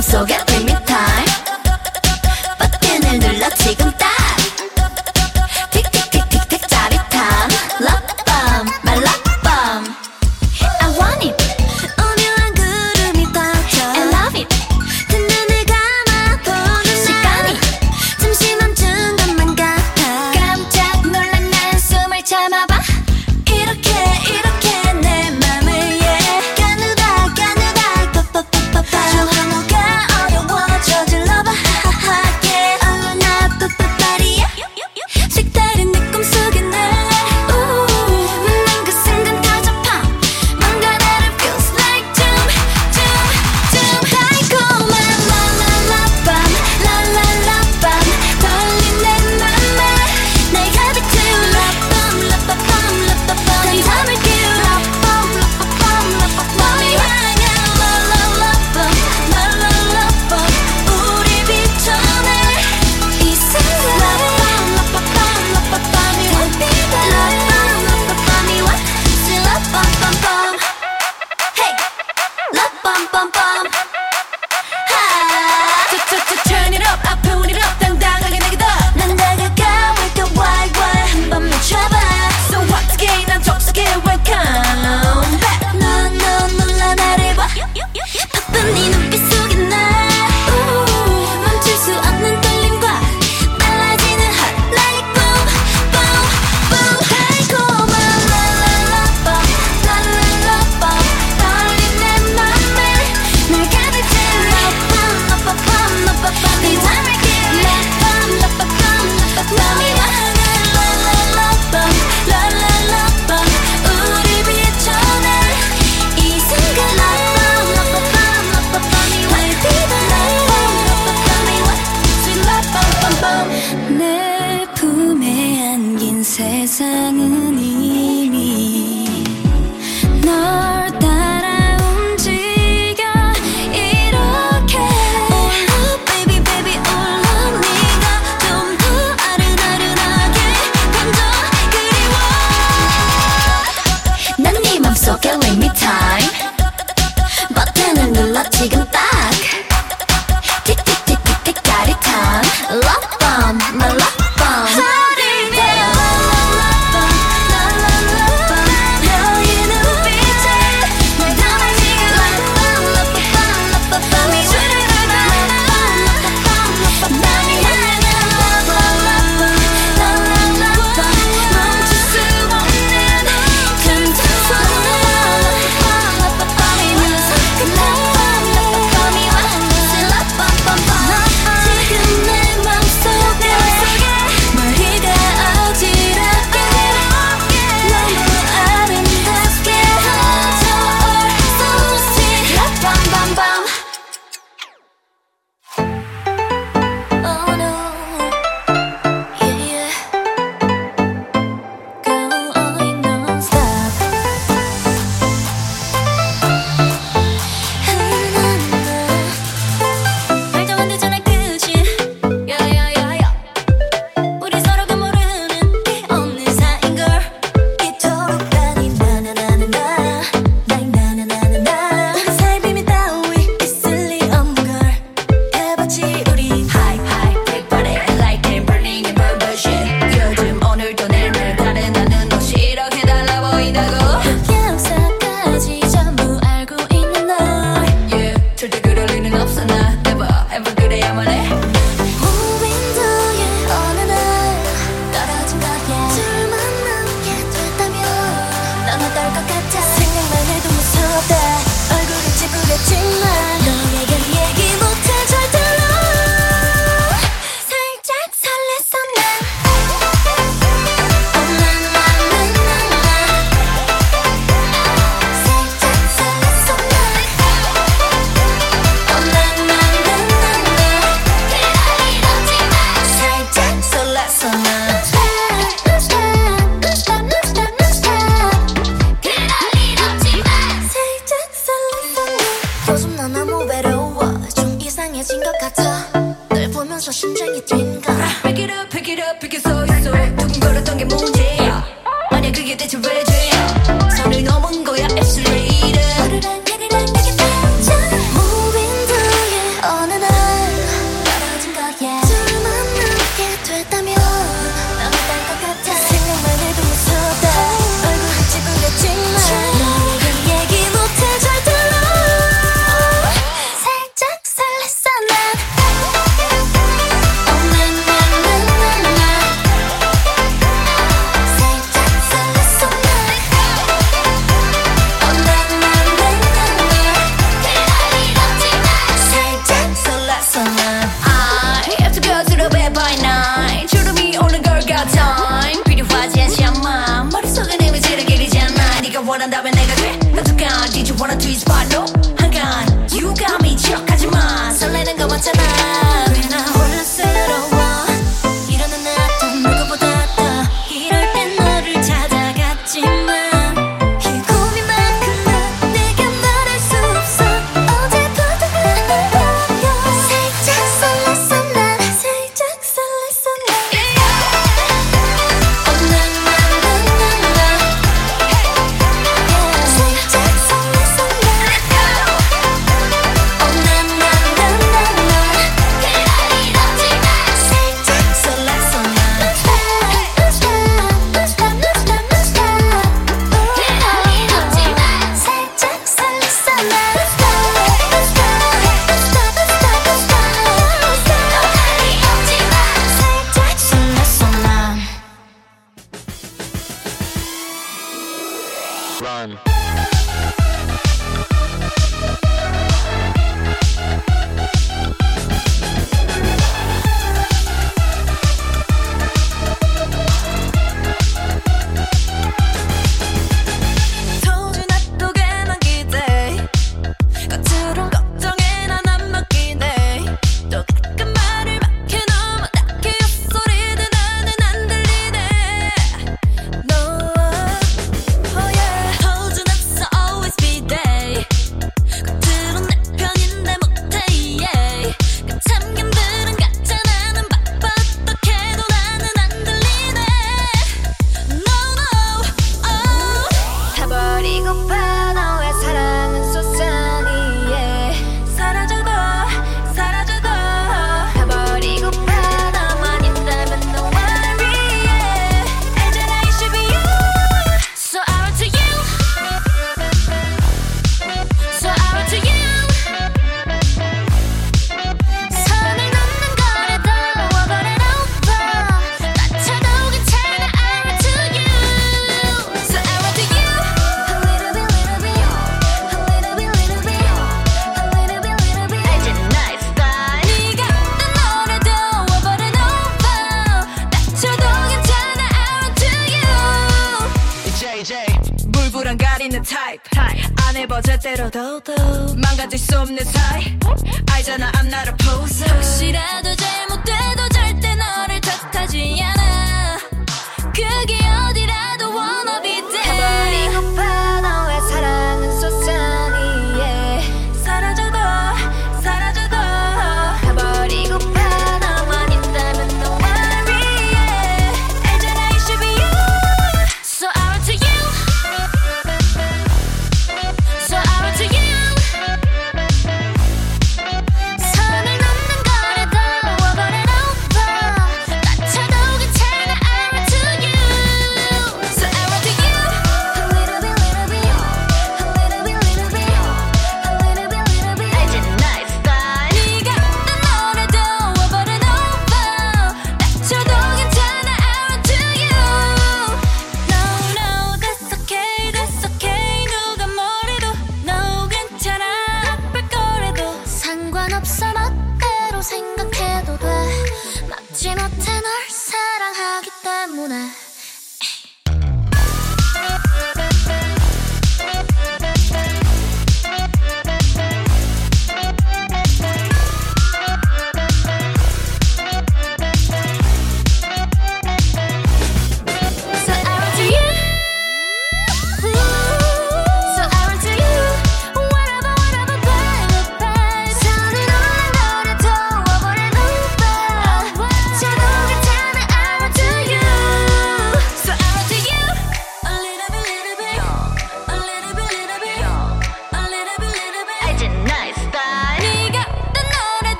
밤속에 limit time 버튼을 눌러 지금 딱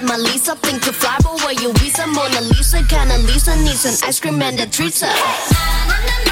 like my Lisa. Think to fly, but where you visa? Mona Lisa, kinda Lisa needs an ice cream and a treat. Hey,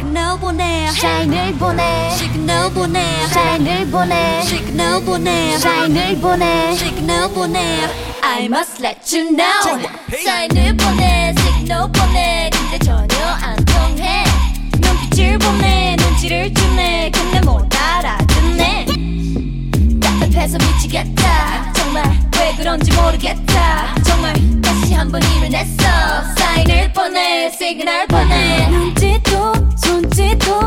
시그널 보내 사인을 보내 시그널 보내 사인을 보내 시그널 보내 사인을 보내 시그널 보내 I must let you know. 사인을 보내 시그널 보내 근데 전혀 안 통해. 눈빛을 보내 눈치를 주네. 근데 못 해서 미치겠다. 정말 왜 그런지 모르겠다. 정말 다시 한번 힘을 내서. 사인을 보내 시그널 보내. 눈짓도 손짓도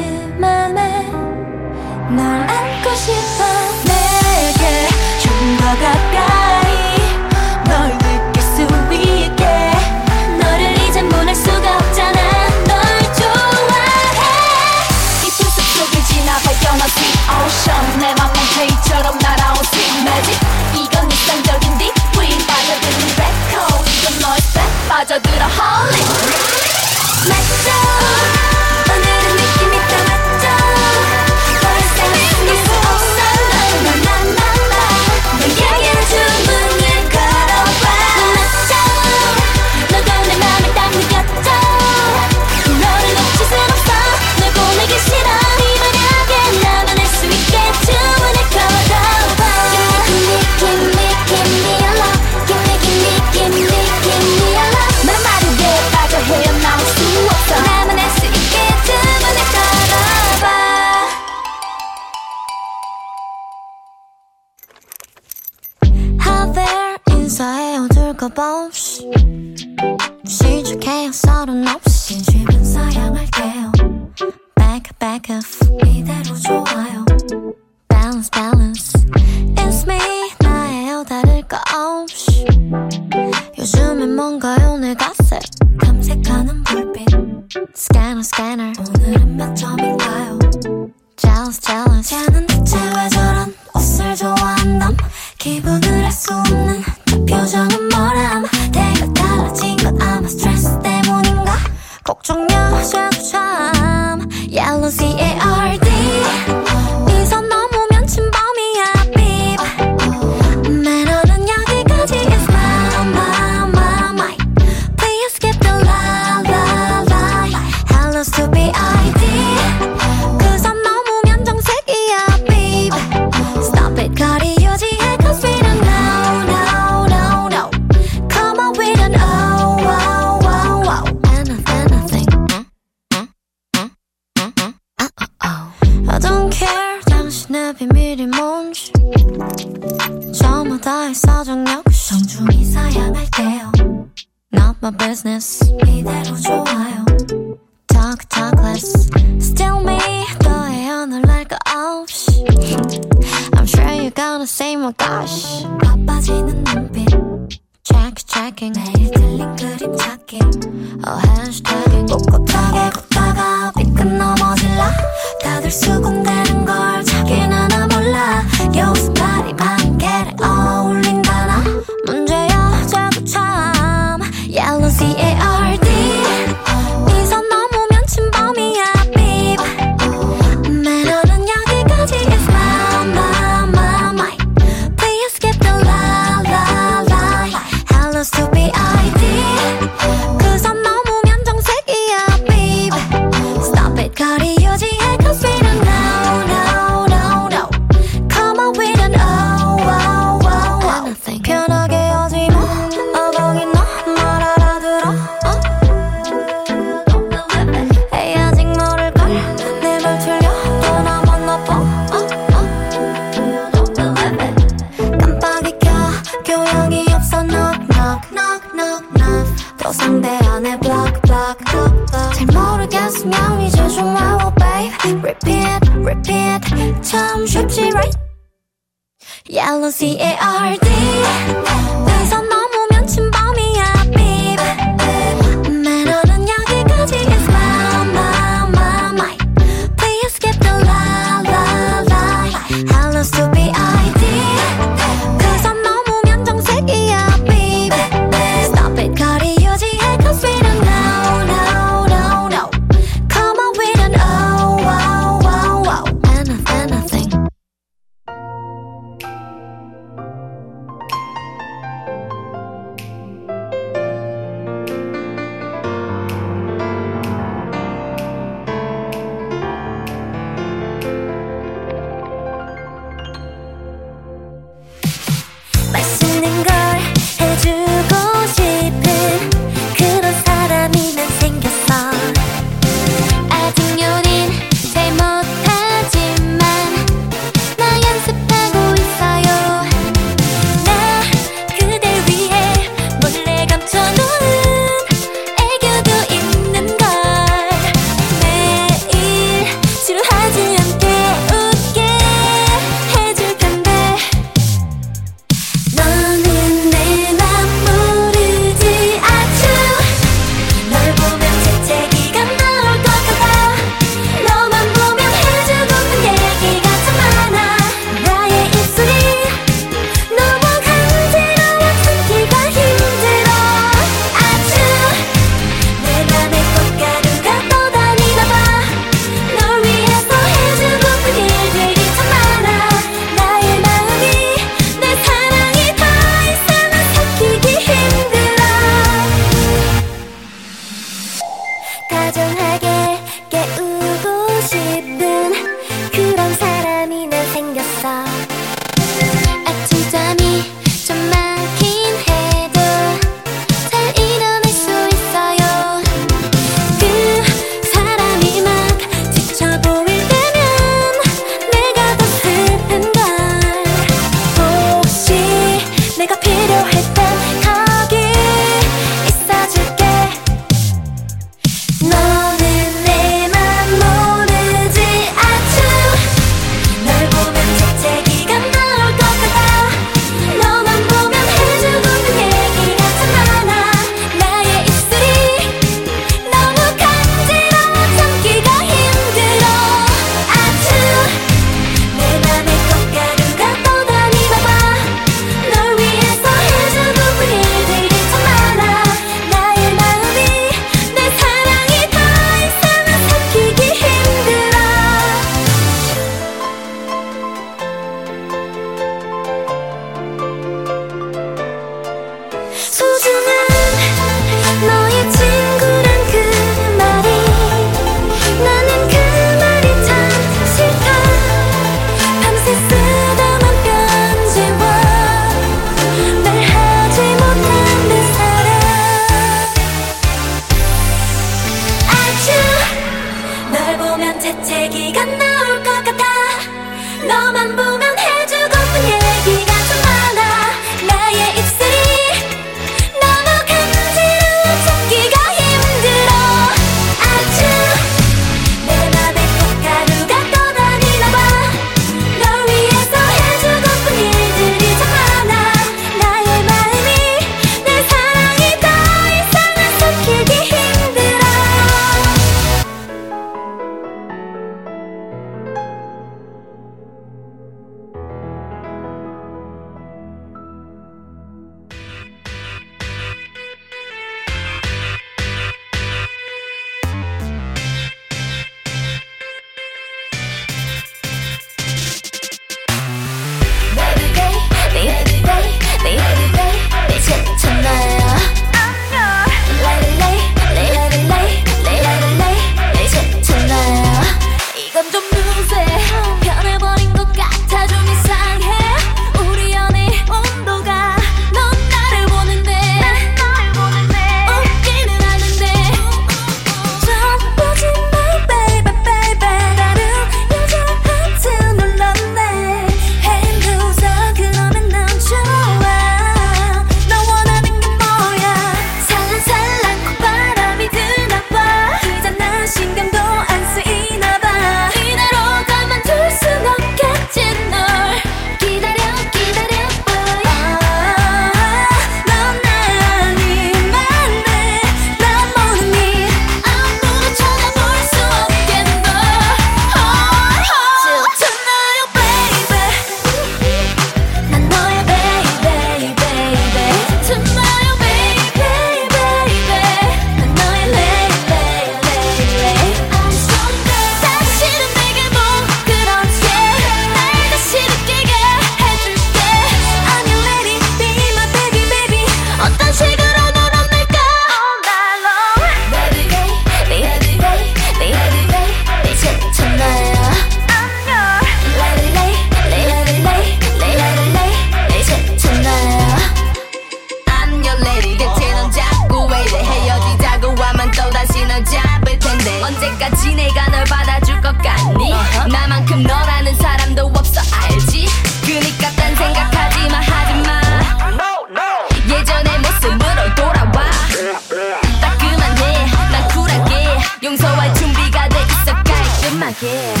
Yeah.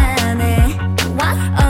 나네 What?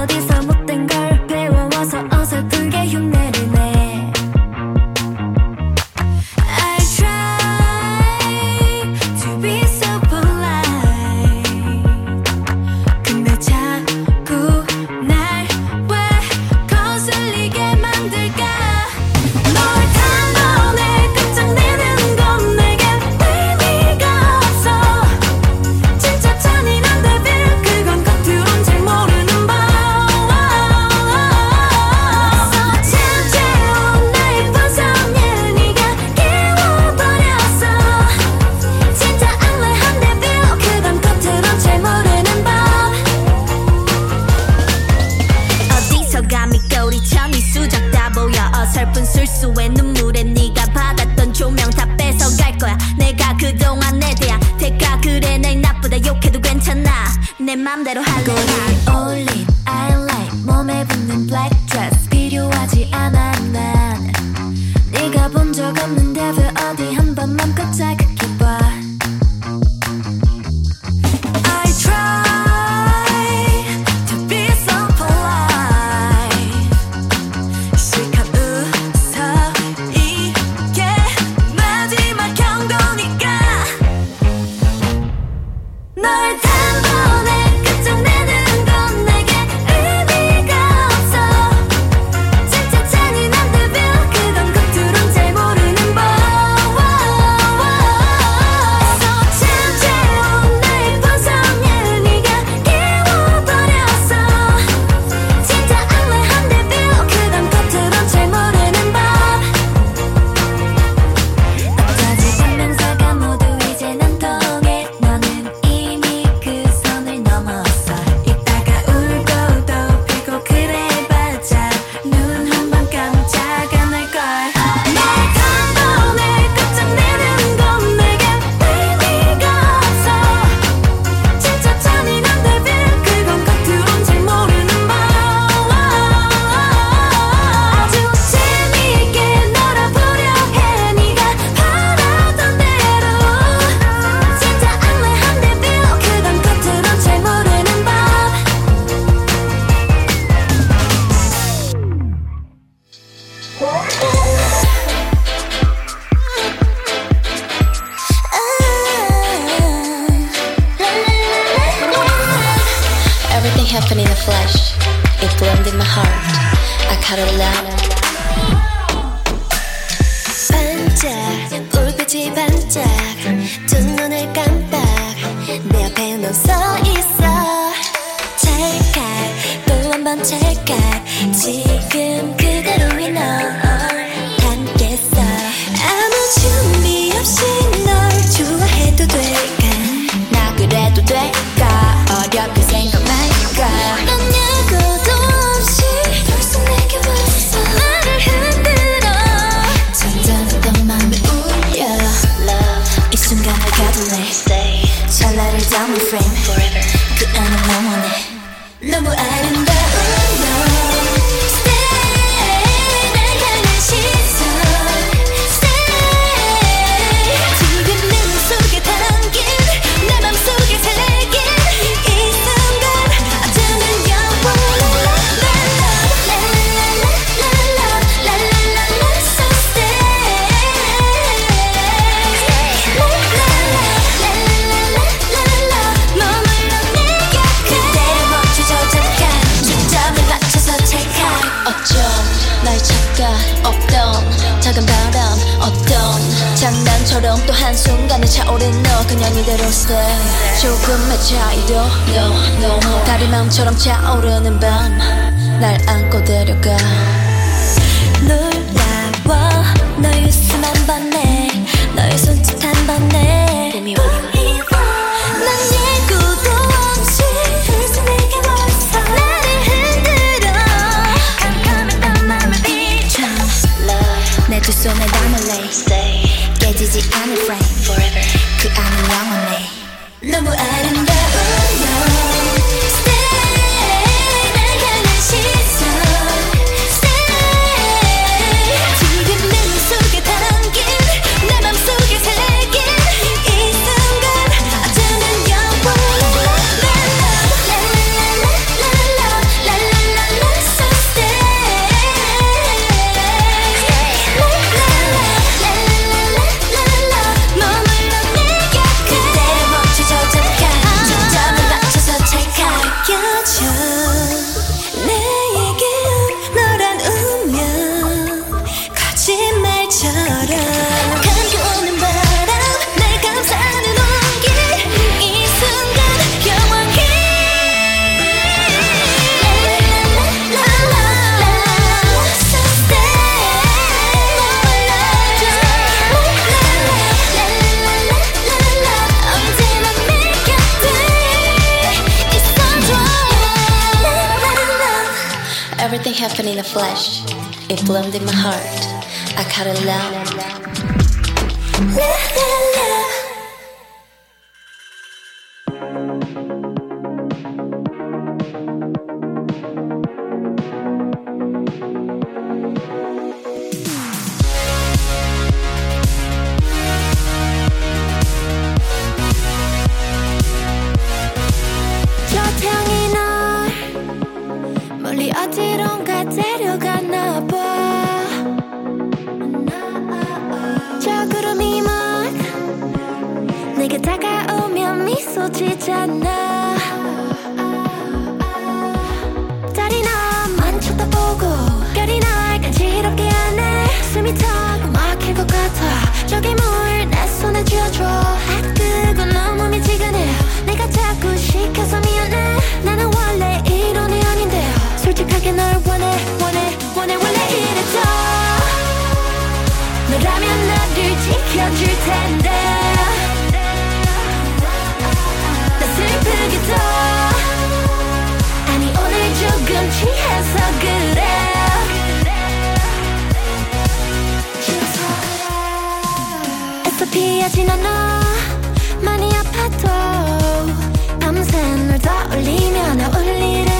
멀리 어디론가 데려갔나 봐 저 구름이 막 내게 다가오면 미소 짓잖아. 달이 나 만쳤다 보고 별이 날 간지럽게 하네. 숨이 타고 막힐 것 같아. 저기 물 내 손에 쥐어줘. 아 뜨거 너무 미지근해. 내가 자꾸 시켜서 미안해. 나는 원래 이런 애 아닌데요 솔직하게 널 원해 원해 원해 원해 이랬어. 너라면 나를 지켜줄 텐데. 나 슬프기도 아니 오늘 조금 취해서 그래. 애써 피하진 않아 많이 아파도 밤새 널 떠올리면 나 울리는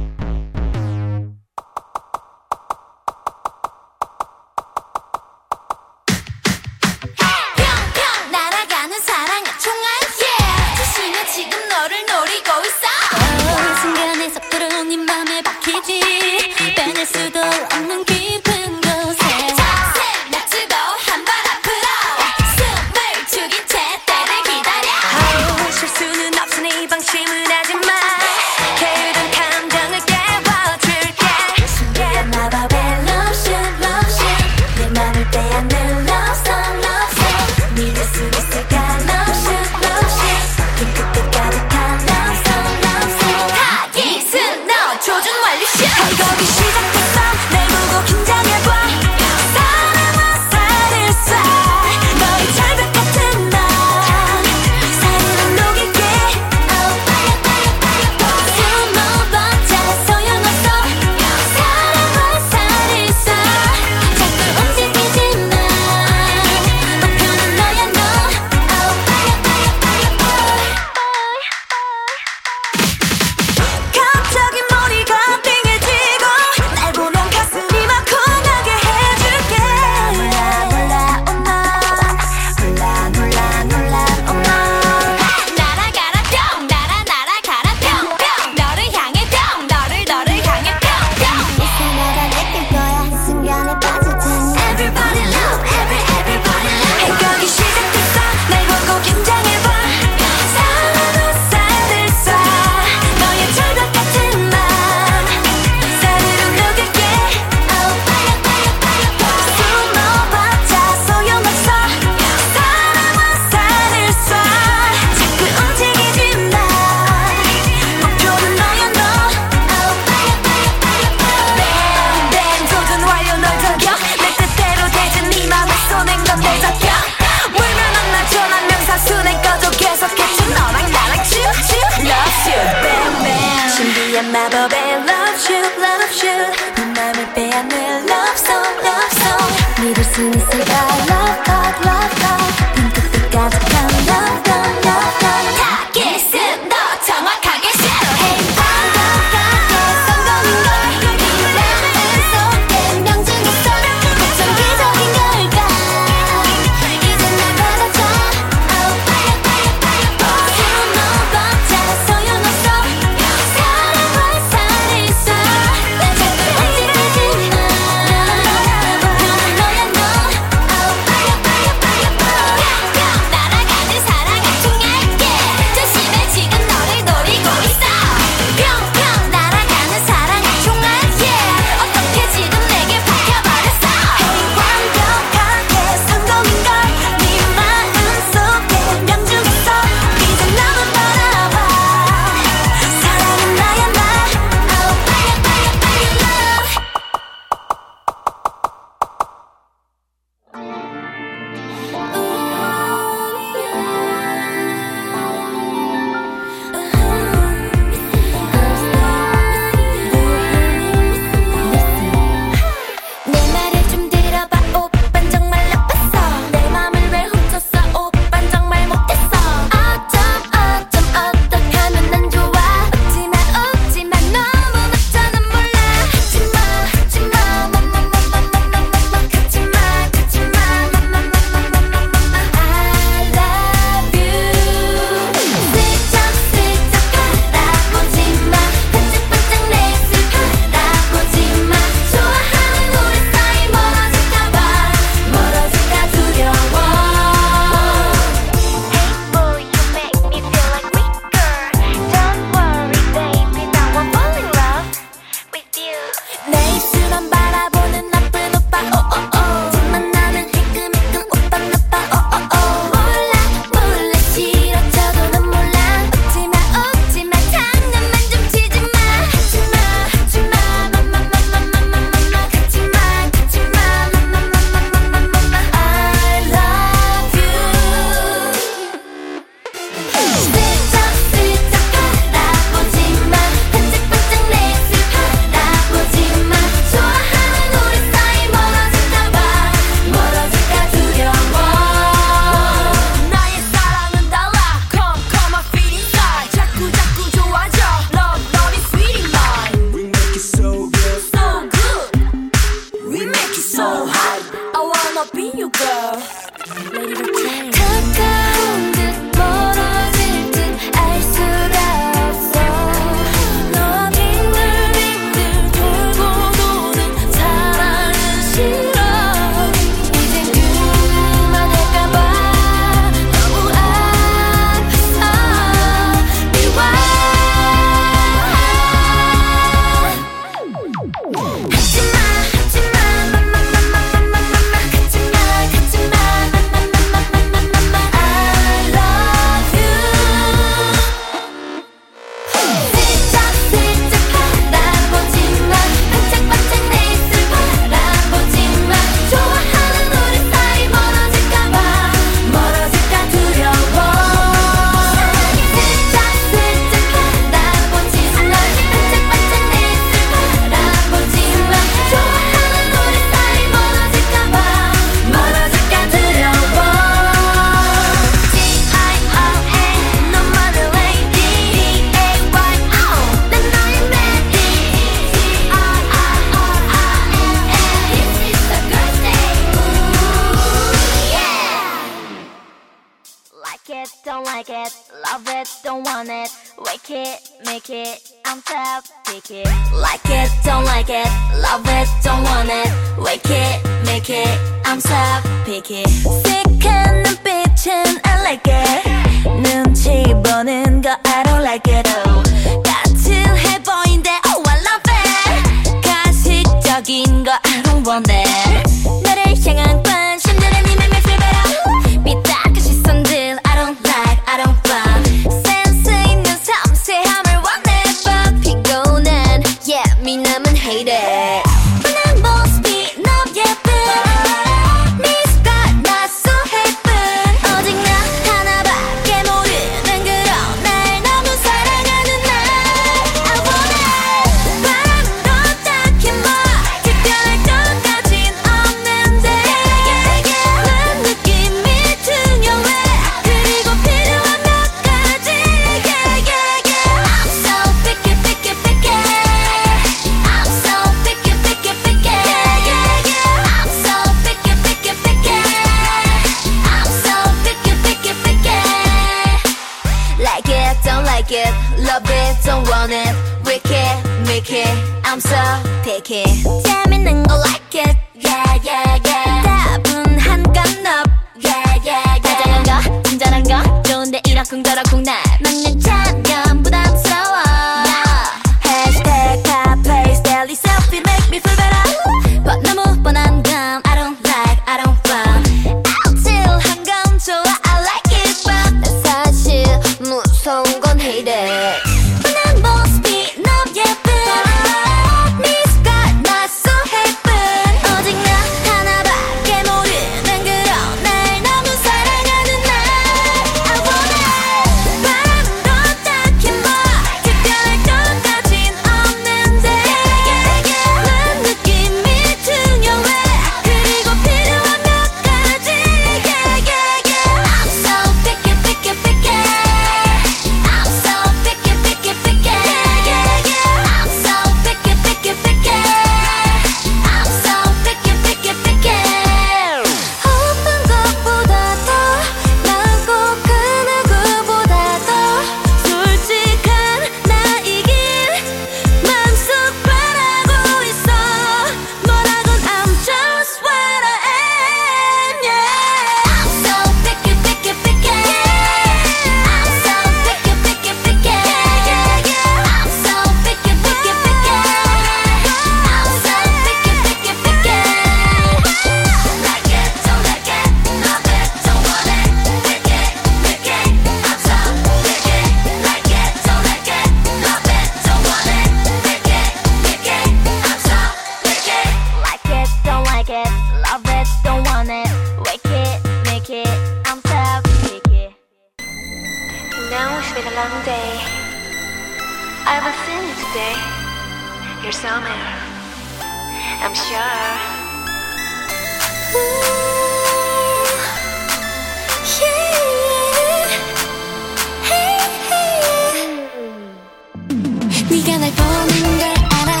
음. 네가 날 보는 걸 알아.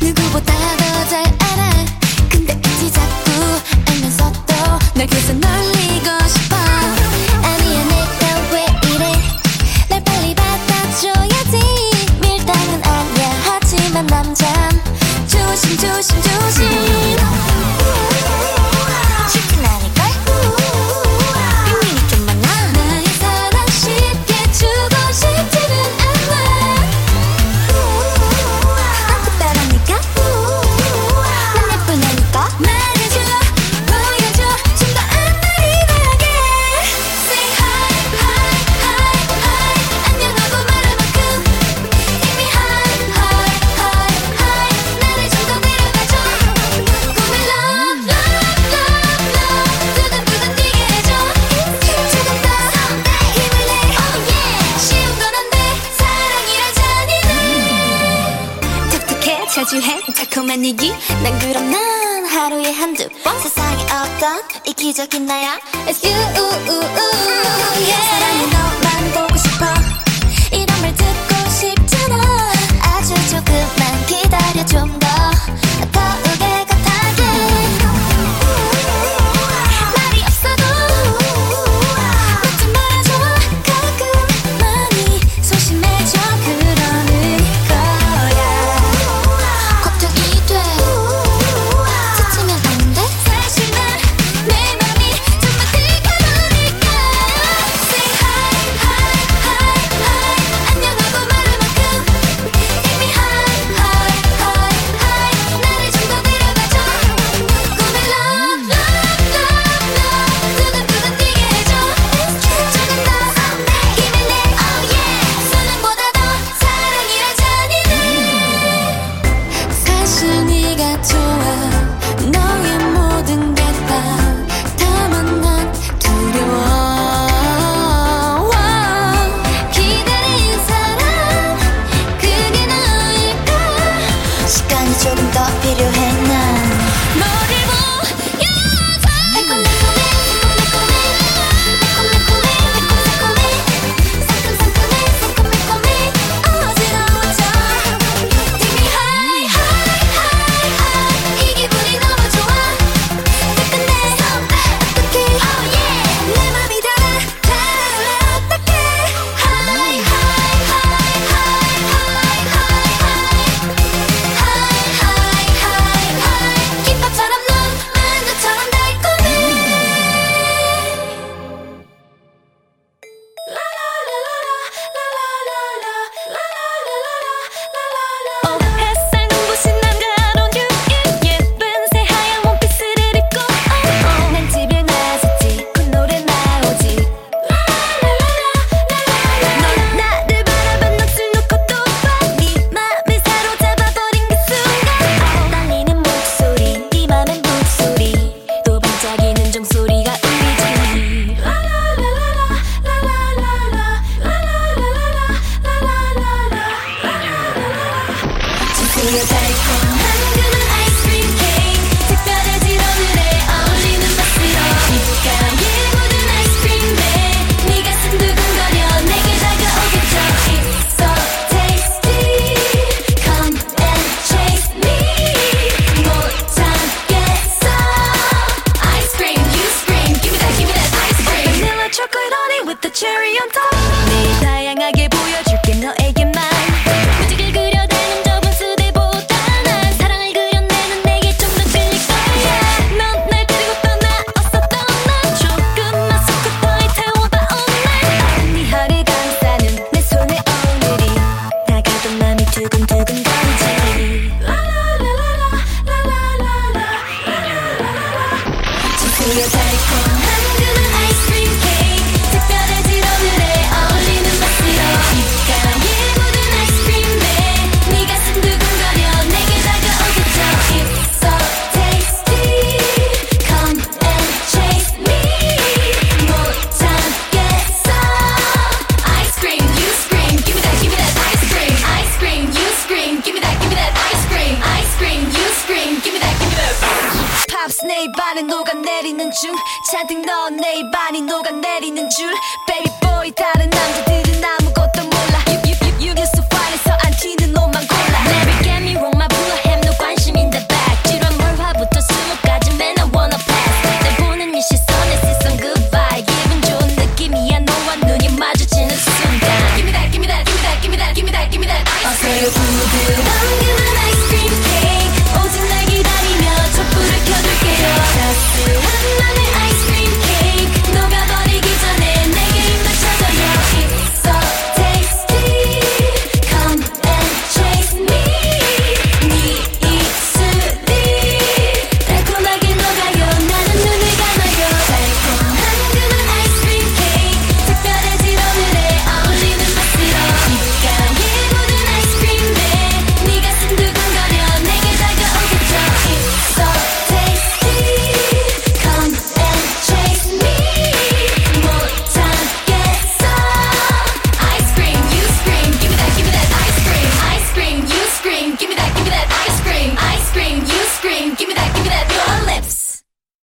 누구보다 더 잘 알아. 근데 왠지 자꾸 알면서도 날 계속 놀리고